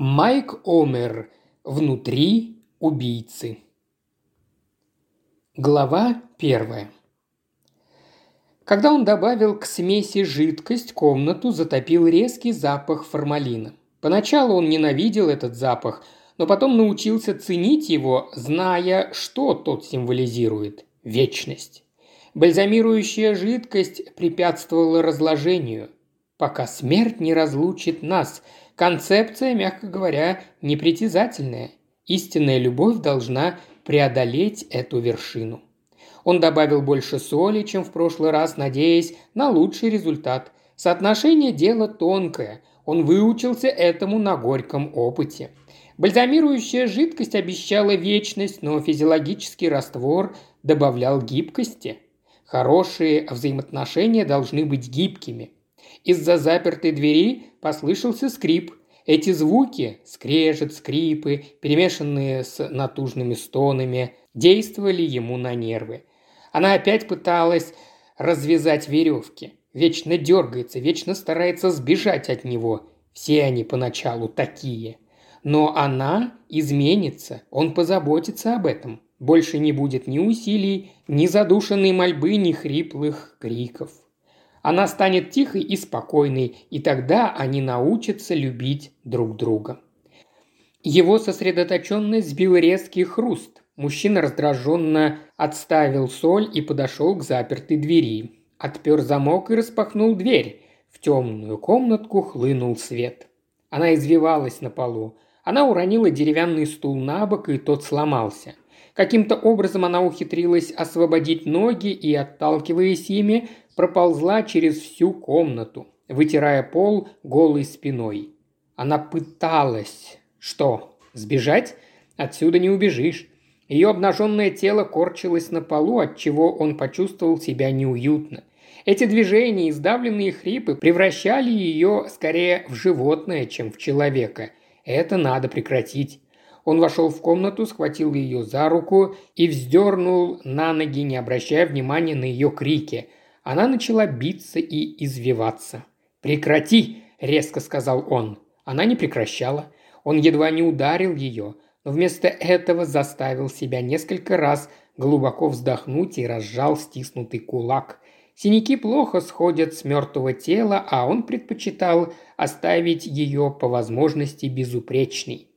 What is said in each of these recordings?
Майк Омер. Внутри убийцы. Глава первая. Когда он добавил к смеси жидкость, комнату затопил резкий запах формалина. Поначалу он ненавидел этот запах, но потом научился ценить его, зная, что тот символизирует – вечность. Бальзамирующая жидкость препятствовала разложению. Пока смерть не разлучит нас – Концепция, мягко говоря, непритязательная. Истинная любовь должна преодолеть эту вершину. Он добавил больше соли, чем в прошлый раз, надеясь на лучший результат. Соотношение дела тонкое. Он выучился этому на горьком опыте. Бальзамирующая жидкость обещала вечность, но физиологический раствор добавлял гибкости. Хорошие взаимоотношения должны быть гибкими. Из-за запертой двери послышался скрип. Эти звуки – скрежет, скрипы, перемешанные с натужными стонами – действовали ему на нервы. Она опять пыталась развязать веревки. Вечно дергается, вечно старается сбежать от него. Все они поначалу такие. Но она изменится, он позаботится об этом. Больше не будет ни усилий, ни задушенной мольбы, ни хриплых криков. Она станет тихой и спокойной, и тогда они научатся любить друг друга. Его сосредоточенность сбил резкий хруст. Мужчина раздраженно отставил соль и подошел к запертой двери. Отпер замок и распахнул дверь. В темную комнатку хлынул свет. Она извивалась на полу. Она уронила деревянный стул на бок, и тот сломался. Каким-то образом она ухитрилась освободить ноги и, отталкиваясь ими, проползла через всю комнату, вытирая пол голой спиной. Она пыталась... Что, сбежать? Отсюда не убежишь. Ее обнаженное тело корчилось на полу, от чего он почувствовал себя неуютно. Эти движения и сдавленные хрипы превращали ее скорее в животное, чем в человека. Это надо прекратить. Он вошел в комнату, схватил ее за руку и вздернул на ноги, не обращая внимания на ее крики. Она начала биться и извиваться. «Прекрати!» – резко сказал он. Она не прекращала. Он едва не ударил ее, но вместо этого заставил себя несколько раз глубоко вздохнуть и разжал стиснутый кулак. Синяки плохо сходят с мертвого тела, а он предпочитал оставить ее по возможности безупречной.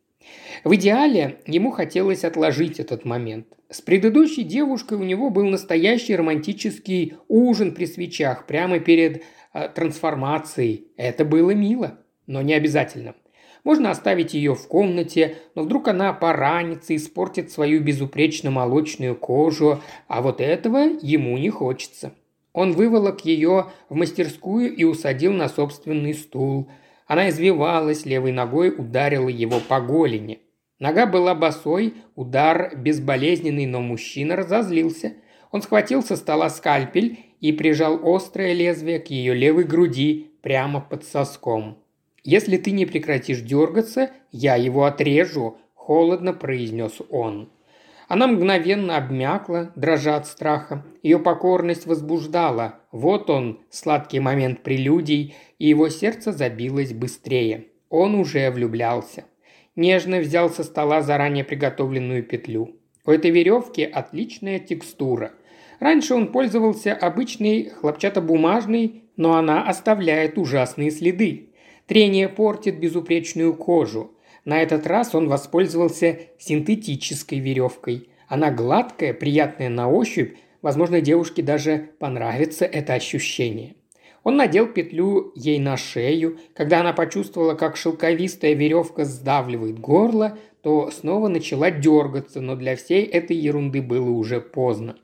В идеале ему хотелось отложить этот момент. С предыдущей девушкой у него был настоящий романтический ужин при свечах прямо перед э, трансформацией. Это было мило, но не обязательно. Можно оставить ее в комнате, но вдруг она поранится, испортит свою безупречно-молочную кожу, а вот этого ему не хочется. Он выволок ее в мастерскую и усадил на собственный стул – она извивалась, левой ногой ударила его по голени. Нога была босой, удар безболезненный, но мужчина разозлился. Он схватил со стола скальпель и прижал острое лезвие к ее левой груди прямо под соском. «Если ты не прекратишь дергаться, я его отрежу», – холодно произнес он. Она мгновенно обмякла, дрожа от страха. Ее покорность возбуждала. Вот он, сладкий момент прелюдий, и его сердце забилось быстрее. Он уже влюблялся. Нежно взял со стола заранее приготовленную петлю. У этой веревки отличная текстура. Раньше он пользовался обычной хлопчатобумажной, но она оставляет ужасные следы. Трение портит безупречную кожу. На этот раз он воспользовался синтетической веревкой. Она гладкая, приятная на ощупь, возможно, девушке даже понравится это ощущение. Он надел петлю ей на шею. Когда она почувствовала, как шелковистая веревка сдавливает горло, то снова начала дергаться, но для всей этой ерунды было уже поздно.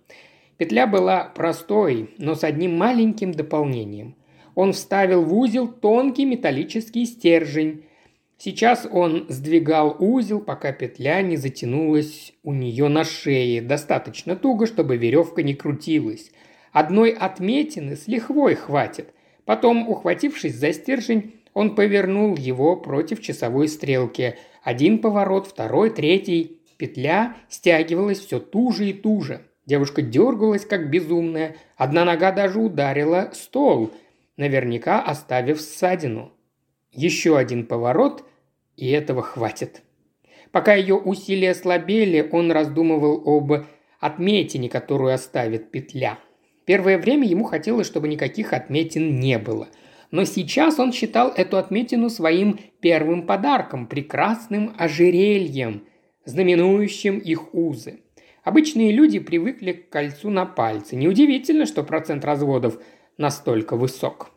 Петля была простой, но с одним маленьким дополнением. Он вставил в узел тонкий металлический стержень, Сейчас он сдвигал узел, пока петля не затянулась у нее на шее достаточно туго, чтобы веревка не крутилась. Одной отметины с лихвой хватит. Потом, ухватившись за стержень, он повернул его против часовой стрелки. Один поворот, второй, третий. Петля стягивалась все туже и туже. Девушка дергалась, как безумная. Одна нога даже ударила стол, наверняка оставив ссадину. Еще один поворот, и этого хватит. Пока ее усилия слабели, он раздумывал об отметине, которую оставит петля. Первое время ему хотелось, чтобы никаких отметин не было. Но сейчас он считал эту отметину своим первым подарком, прекрасным ожерельем, знаменующим их узы. Обычные люди привыкли к кольцу на пальце. Неудивительно, что процент разводов настолько высок.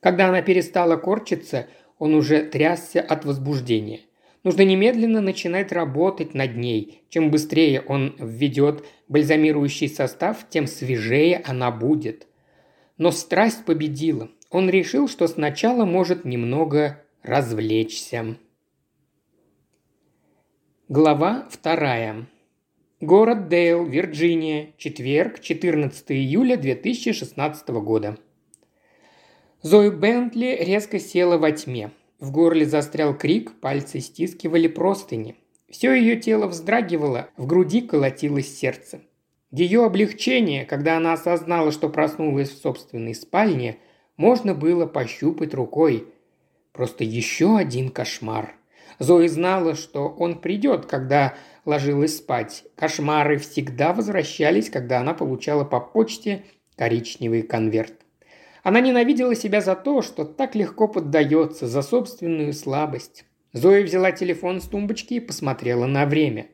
Когда она перестала корчиться, он уже трясся от возбуждения. Нужно немедленно начинать работать над ней. Чем быстрее он введет бальзамирующий состав, тем свежее она будет. Но страсть победила. Он решил, что сначала может немного развлечься. Глава вторая. Город Дейл, Вирджиния. Четверг, 14 июля 2016 года. Зои Бентли резко села во тьме. В горле застрял крик, пальцы стискивали простыни. Все ее тело вздрагивало, в груди колотилось сердце. Ее облегчение, когда она осознала, что проснулась в собственной спальне, можно было пощупать рукой. Просто еще один кошмар. Зои знала, что он придет, когда ложилась спать. Кошмары всегда возвращались, когда она получала по почте коричневый конверт. Она ненавидела себя за то, что так легко поддается, за собственную слабость. Зоя взяла телефон с тумбочки и посмотрела на время.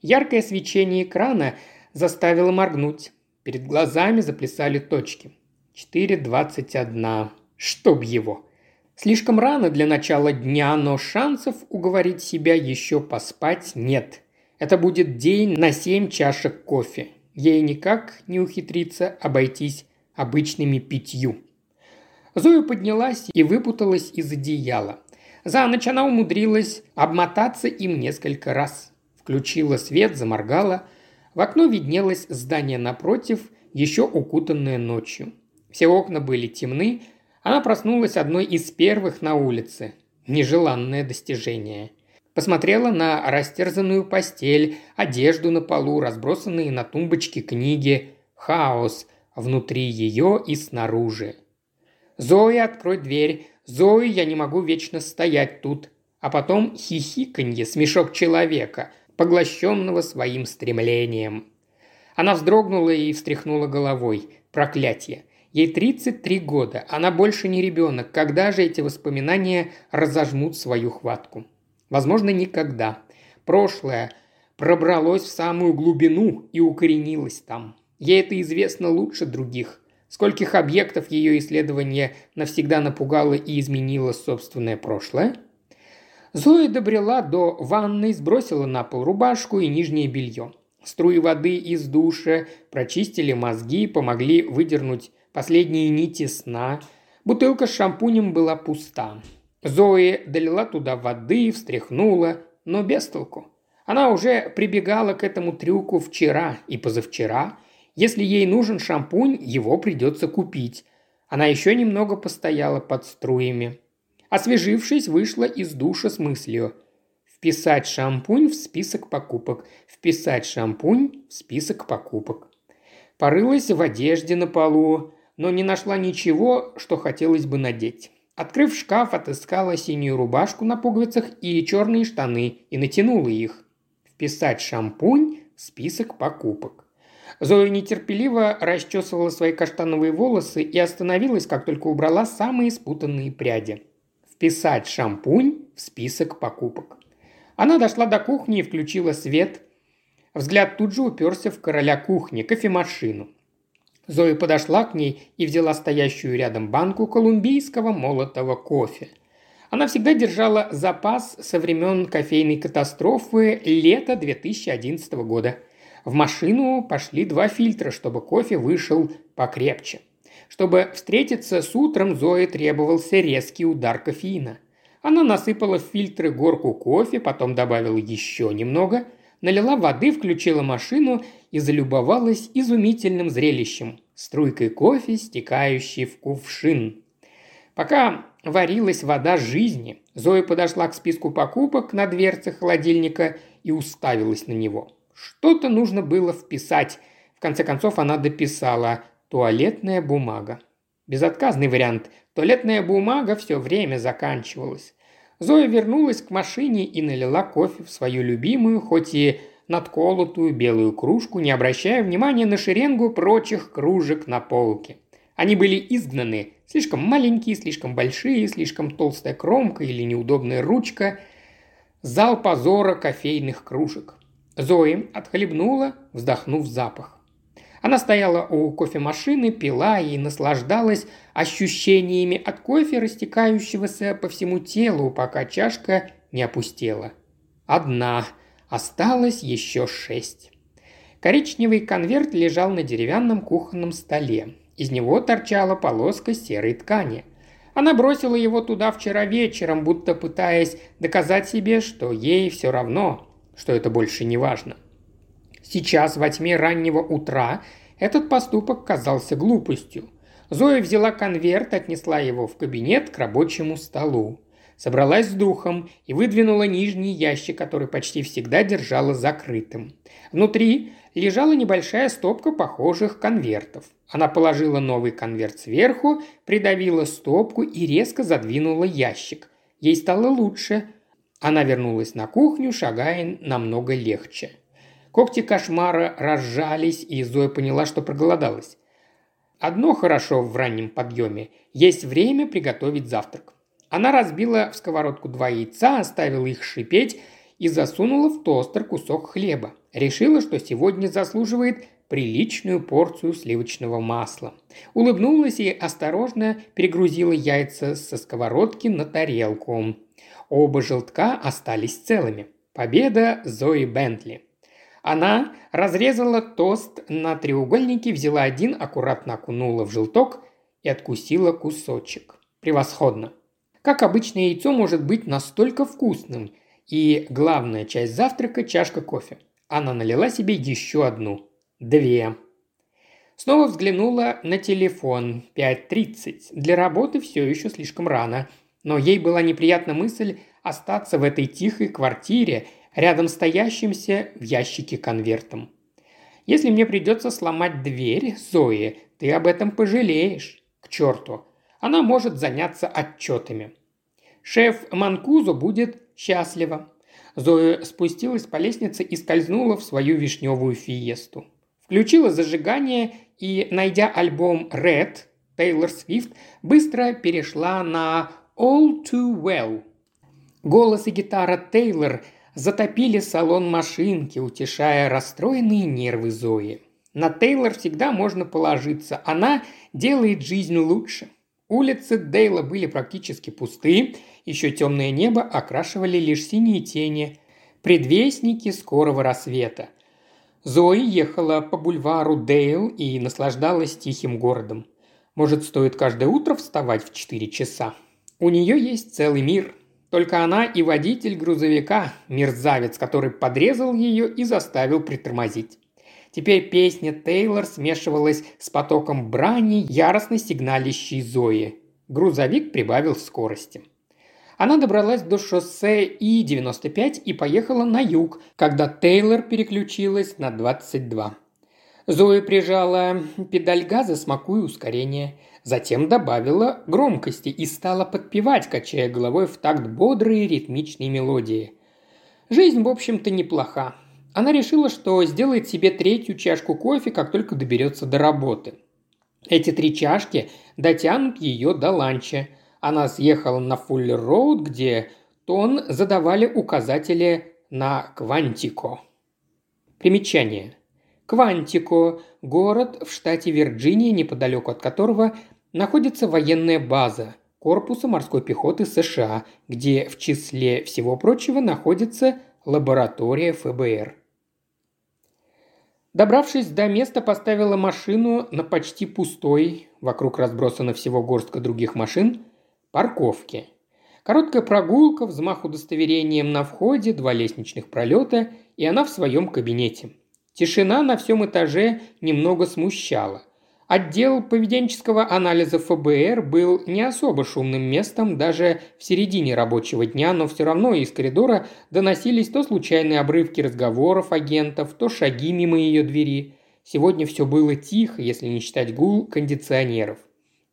Яркое свечение экрана заставило моргнуть. Перед глазами заплясали точки. 4.21. Чтоб его. Слишком рано для начала дня, но шансов уговорить себя еще поспать нет. Это будет день на семь чашек кофе. Ей никак не ухитриться обойтись обычными пятью. Зоя поднялась и выпуталась из одеяла. За ночь она умудрилась обмотаться им несколько раз. Включила свет, заморгала. В окно виднелось здание напротив, еще укутанное ночью. Все окна были темны. Она проснулась одной из первых на улице. Нежеланное достижение. Посмотрела на растерзанную постель, одежду на полу, разбросанные на тумбочке книги. Хаос внутри ее и снаружи. «Зои, открой дверь! Зои, я не могу вечно стоять тут!» А потом хихиканье, смешок человека, поглощенного своим стремлением. Она вздрогнула и встряхнула головой. Проклятие. Ей 33 года, она больше не ребенок. Когда же эти воспоминания разожмут свою хватку? Возможно, никогда. Прошлое пробралось в самую глубину и укоренилось там. Ей это известно лучше других. Скольких объектов ее исследование навсегда напугало и изменило собственное прошлое? Зоя добрела до ванной, сбросила на пол рубашку и нижнее белье. Струи воды из душа прочистили мозги, помогли выдернуть последние нити сна. Бутылка с шампунем была пуста. Зои долила туда воды, встряхнула, но без толку. Она уже прибегала к этому трюку вчера и позавчера – если ей нужен шампунь, его придется купить. Она еще немного постояла под струями. Освежившись, вышла из душа с мыслью. Вписать шампунь в список покупок. Вписать шампунь в список покупок. Порылась в одежде на полу, но не нашла ничего, что хотелось бы надеть. Открыв шкаф, отыскала синюю рубашку на пуговицах и черные штаны и натянула их. Вписать шампунь в список покупок. Зоя нетерпеливо расчесывала свои каштановые волосы и остановилась, как только убрала самые спутанные пряди. Вписать шампунь в список покупок. Она дошла до кухни и включила свет. Взгляд тут же уперся в короля кухни, кофемашину. Зоя подошла к ней и взяла стоящую рядом банку колумбийского молотого кофе. Она всегда держала запас со времен кофейной катастрофы лета 2011 года – в машину пошли два фильтра, чтобы кофе вышел покрепче. Чтобы встретиться с утром, Зое требовался резкий удар кофеина. Она насыпала в фильтры горку кофе, потом добавила еще немного, налила воды, включила машину и залюбовалась изумительным зрелищем – струйкой кофе, стекающей в кувшин. Пока варилась вода жизни, Зоя подошла к списку покупок на дверце холодильника и уставилась на него – что-то нужно было вписать. В конце концов она дописала «туалетная бумага». Безотказный вариант. Туалетная бумага все время заканчивалась. Зоя вернулась к машине и налила кофе в свою любимую, хоть и надколотую белую кружку, не обращая внимания на шеренгу прочих кружек на полке. Они были изгнаны, слишком маленькие, слишком большие, слишком толстая кромка или неудобная ручка. Зал позора кофейных кружек. Зои отхлебнула, вздохнув запах. Она стояла у кофемашины, пила и наслаждалась ощущениями от кофе, растекающегося по всему телу, пока чашка не опустела. Одна. Осталось еще шесть. Коричневый конверт лежал на деревянном кухонном столе. Из него торчала полоска серой ткани. Она бросила его туда вчера вечером, будто пытаясь доказать себе, что ей все равно, что это больше не важно. Сейчас, во тьме раннего утра, этот поступок казался глупостью. Зоя взяла конверт, отнесла его в кабинет к рабочему столу. Собралась с духом и выдвинула нижний ящик, который почти всегда держала закрытым. Внутри лежала небольшая стопка похожих конвертов. Она положила новый конверт сверху, придавила стопку и резко задвинула ящик. Ей стало лучше. Она вернулась на кухню, шагая намного легче. Когти кошмара разжались, и Зоя поняла, что проголодалась. Одно хорошо в раннем подъеме – есть время приготовить завтрак. Она разбила в сковородку два яйца, оставила их шипеть и засунула в тостер кусок хлеба. Решила, что сегодня заслуживает приличную порцию сливочного масла. Улыбнулась и осторожно перегрузила яйца со сковородки на тарелку. Оба желтка остались целыми. Победа Зои Бентли. Она разрезала тост на треугольники, взяла один, аккуратно окунула в желток и откусила кусочек. Превосходно. Как обычно, яйцо может быть настолько вкусным. И главная часть завтрака – чашка кофе. Она налила себе еще одну. Две. Снова взглянула на телефон. 5.30. Для работы все еще слишком рано. Но ей была неприятна мысль остаться в этой тихой квартире – рядом стоящимся в ящике конвертом. Если мне придется сломать дверь, Зои, ты об этом пожалеешь. К черту. Она может заняться отчетами. Шеф Манкузо будет счастлива. Зоя спустилась по лестнице и скользнула в свою вишневую фиесту. Включила зажигание и, найдя альбом Red, Тейлор Свифт, быстро перешла на All Too Well. Голос и гитара Тейлор – затопили салон машинки, утешая расстроенные нервы Зои. На Тейлор всегда можно положиться, она делает жизнь лучше. Улицы Дейла были практически пусты, еще темное небо окрашивали лишь синие тени, предвестники скорого рассвета. Зои ехала по бульвару Дейл и наслаждалась тихим городом. Может, стоит каждое утро вставать в 4 часа? У нее есть целый мир – только она и водитель грузовика, мерзавец, который подрезал ее и заставил притормозить. Теперь песня Тейлор смешивалась с потоком брани, яростно сигналящей Зои. Грузовик прибавил скорости. Она добралась до шоссе И-95 и поехала на юг, когда Тейлор переключилась на 22. Зоя прижала педаль газа, смакуя ускорение – Затем добавила громкости и стала подпевать, качая головой в такт бодрые ритмичные мелодии. Жизнь, в общем-то, неплоха. Она решила, что сделает себе третью чашку кофе, как только доберется до работы. Эти три чашки дотянут ее до ланча. Она съехала на Фуллер-Роуд, где тон задавали указатели на Квантико. Примечание. Квантико – город в штате Вирджиния, неподалеку от которого находится военная база корпуса морской пехоты США, где в числе всего прочего находится лаборатория ФБР. Добравшись до места, поставила машину на почти пустой, вокруг разбросано всего горстка других машин, парковке. Короткая прогулка, взмах удостоверением на входе, два лестничных пролета, и она в своем кабинете. Тишина на всем этаже немного смущала. Отдел поведенческого анализа ФБР был не особо шумным местом даже в середине рабочего дня, но все равно из коридора доносились то случайные обрывки разговоров агентов, то шаги мимо ее двери. Сегодня все было тихо, если не считать гул кондиционеров.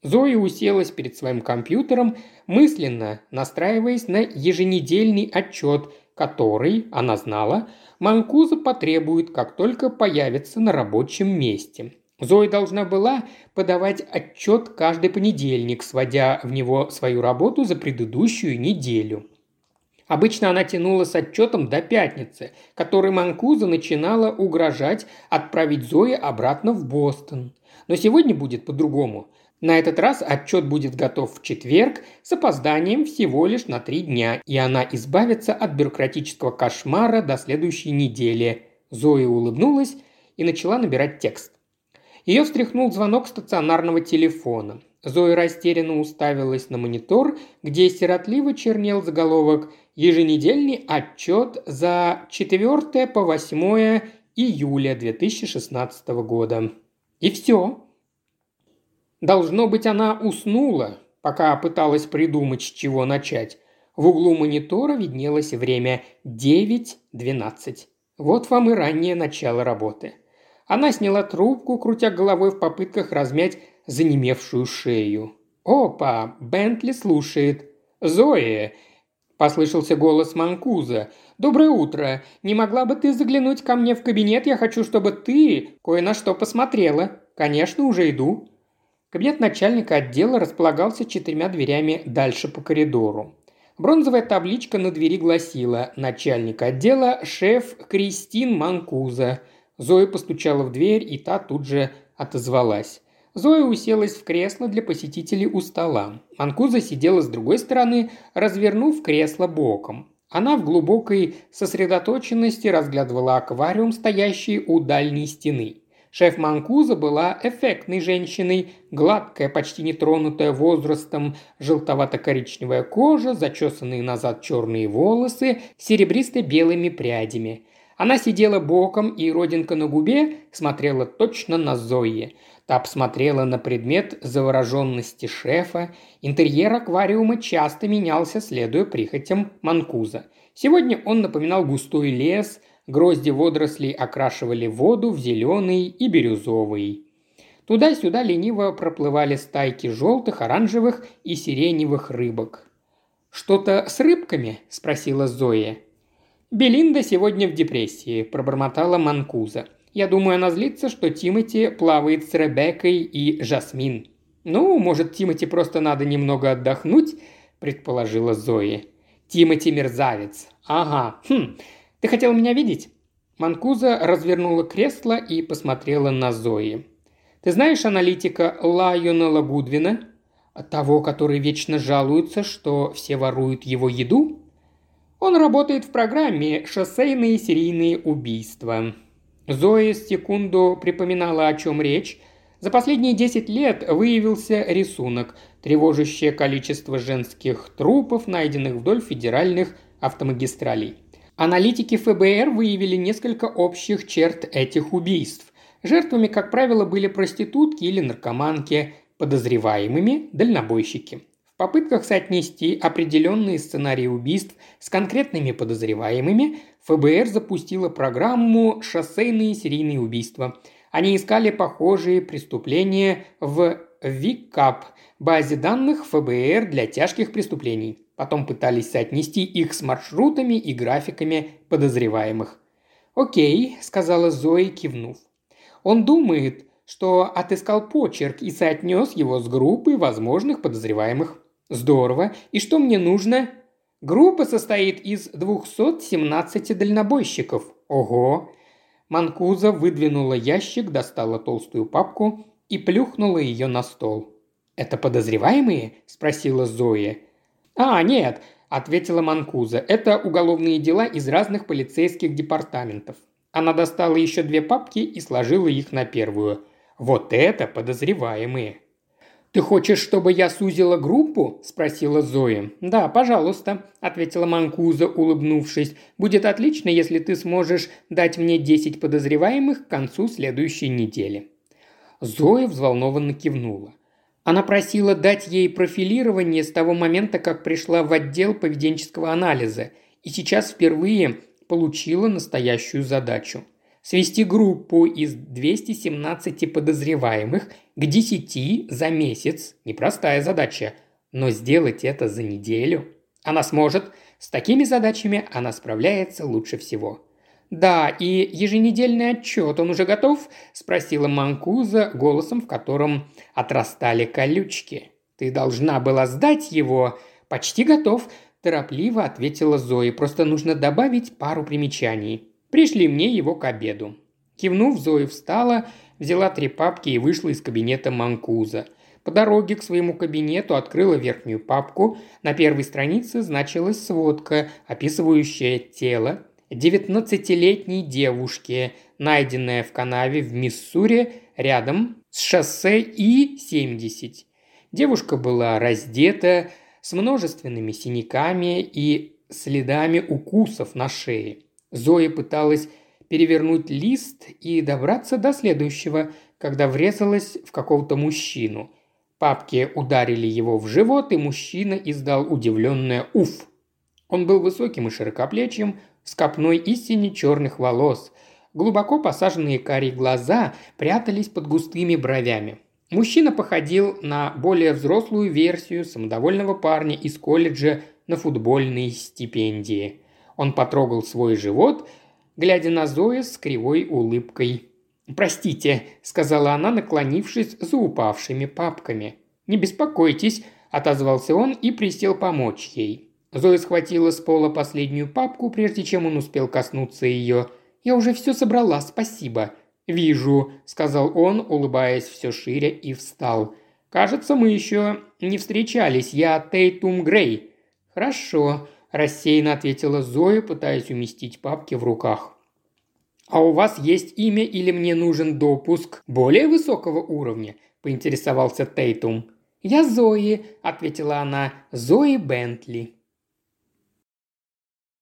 Зоя уселась перед своим компьютером, мысленно настраиваясь на еженедельный отчет, который, она знала, Манкуза потребует, как только появится на рабочем месте. Зоя должна была подавать отчет каждый понедельник, сводя в него свою работу за предыдущую неделю. Обычно она тянула с отчетом до пятницы, который Манкуза начинала угрожать отправить Зои обратно в Бостон. Но сегодня будет по-другому. На этот раз отчет будет готов в четверг с опозданием всего лишь на три дня, и она избавится от бюрократического кошмара до следующей недели. Зоя улыбнулась и начала набирать текст. Ее встряхнул звонок стационарного телефона. Зоя растерянно уставилась на монитор, где сиротливо чернел заголовок «Еженедельный отчет за 4 по 8 июля 2016 года». И все. Должно быть, она уснула, пока пыталась придумать, с чего начать. В углу монитора виднелось время 9.12. Вот вам и раннее начало работы – она сняла трубку, крутя головой в попытках размять занемевшую шею. «Опа! Бентли слушает!» «Зои!» – послышался голос Манкуза. «Доброе утро! Не могла бы ты заглянуть ко мне в кабинет? Я хочу, чтобы ты кое на что посмотрела. Конечно, уже иду». Кабинет начальника отдела располагался четырьмя дверями дальше по коридору. Бронзовая табличка на двери гласила «Начальник отдела, шеф Кристин Манкуза». Зоя постучала в дверь, и та тут же отозвалась. Зоя уселась в кресло для посетителей у стола. Манкуза сидела с другой стороны, развернув кресло боком. Она в глубокой сосредоточенности разглядывала аквариум, стоящий у дальней стены. Шеф Манкуза была эффектной женщиной, гладкая, почти не тронутая возрастом, желтовато-коричневая кожа, зачесанные назад черные волосы, серебристо-белыми прядями. Она сидела боком, и родинка на губе смотрела точно на Зои. Та посмотрела на предмет завороженности шефа. Интерьер аквариума часто менялся, следуя прихотям Манкуза. Сегодня он напоминал густой лес, грозди водорослей окрашивали воду в зеленый и бирюзовый. Туда-сюда лениво проплывали стайки желтых, оранжевых и сиреневых рыбок. «Что-то с рыбками?» – спросила Зоя. «Белинда сегодня в депрессии», – пробормотала Манкуза. «Я думаю, она злится, что Тимати плавает с Ребеккой и Жасмин». «Ну, может, Тимати просто надо немного отдохнуть?» – предположила Зои. «Тимати мерзавец. Ага. Хм. Ты хотел меня видеть?» Манкуза развернула кресло и посмотрела на Зои. «Ты знаешь аналитика Лайонела Гудвина?» «Того, который вечно жалуется, что все воруют его еду?» Он работает в программе «Шоссейные серийные убийства». Зоя секунду припоминала, о чем речь. За последние 10 лет выявился рисунок, тревожащее количество женских трупов, найденных вдоль федеральных автомагистралей. Аналитики ФБР выявили несколько общих черт этих убийств. Жертвами, как правило, были проститутки или наркоманки, подозреваемыми – дальнобойщики попытках соотнести определенные сценарии убийств с конкретными подозреваемыми, ФБР запустила программу «Шоссейные серийные убийства». Они искали похожие преступления в ВИКАП – базе данных ФБР для тяжких преступлений. Потом пытались соотнести их с маршрутами и графиками подозреваемых. «Окей», – сказала Зои, кивнув. «Он думает, что отыскал почерк и соотнес его с группой возможных подозреваемых. Здорово. И что мне нужно? Группа состоит из 217 дальнобойщиков. Ого. Манкуза выдвинула ящик, достала толстую папку и плюхнула ее на стол. «Это подозреваемые?» – спросила Зоя. «А, нет», – ответила Манкуза. «Это уголовные дела из разных полицейских департаментов». Она достала еще две папки и сложила их на первую. «Вот это подозреваемые». «Ты хочешь, чтобы я сузила группу?» – спросила Зоя. «Да, пожалуйста», – ответила Манкуза, улыбнувшись. «Будет отлично, если ты сможешь дать мне десять подозреваемых к концу следующей недели». Зоя взволнованно кивнула. Она просила дать ей профилирование с того момента, как пришла в отдел поведенческого анализа, и сейчас впервые получила настоящую задачу – Свести группу из 217 подозреваемых к 10 за месяц – непростая задача. Но сделать это за неделю она сможет. С такими задачами она справляется лучше всего. «Да, и еженедельный отчет, он уже готов?» – спросила Манкуза голосом, в котором отрастали колючки. «Ты должна была сдать его?» «Почти готов», – торопливо ответила Зои. «Просто нужно добавить пару примечаний. Пришли мне его к обеду». Кивнув, Зои встала, взяла три папки и вышла из кабинета Манкуза. По дороге к своему кабинету открыла верхнюю папку. На первой странице значилась сводка, описывающая тело 19-летней девушки, найденное в канаве в Миссури рядом с шоссе И-70. Девушка была раздета с множественными синяками и следами укусов на шее. Зоя пыталась перевернуть лист и добраться до следующего, когда врезалась в какого-то мужчину. Папки ударили его в живот, и мужчина издал удивленное «Уф!». Он был высоким и широкоплечим, с копной истине черных волос. Глубоко посаженные карие глаза прятались под густыми бровями. Мужчина походил на более взрослую версию самодовольного парня из колледжа на футбольной стипендии. Он потрогал свой живот, глядя на Зоя с кривой улыбкой. «Простите», – сказала она, наклонившись за упавшими папками. «Не беспокойтесь», – отозвался он и присел помочь ей. Зоя схватила с пола последнюю папку, прежде чем он успел коснуться ее. «Я уже все собрала, спасибо», «Вижу», – сказал он, улыбаясь все шире и встал. «Кажется, мы еще не встречались. Я Тейтум Грей». «Хорошо», – рассеянно ответила Зоя, пытаясь уместить папки в руках. «А у вас есть имя или мне нужен допуск более высокого уровня?» – поинтересовался Тейтум. «Я Зои», – ответила она, – «Зои Бентли».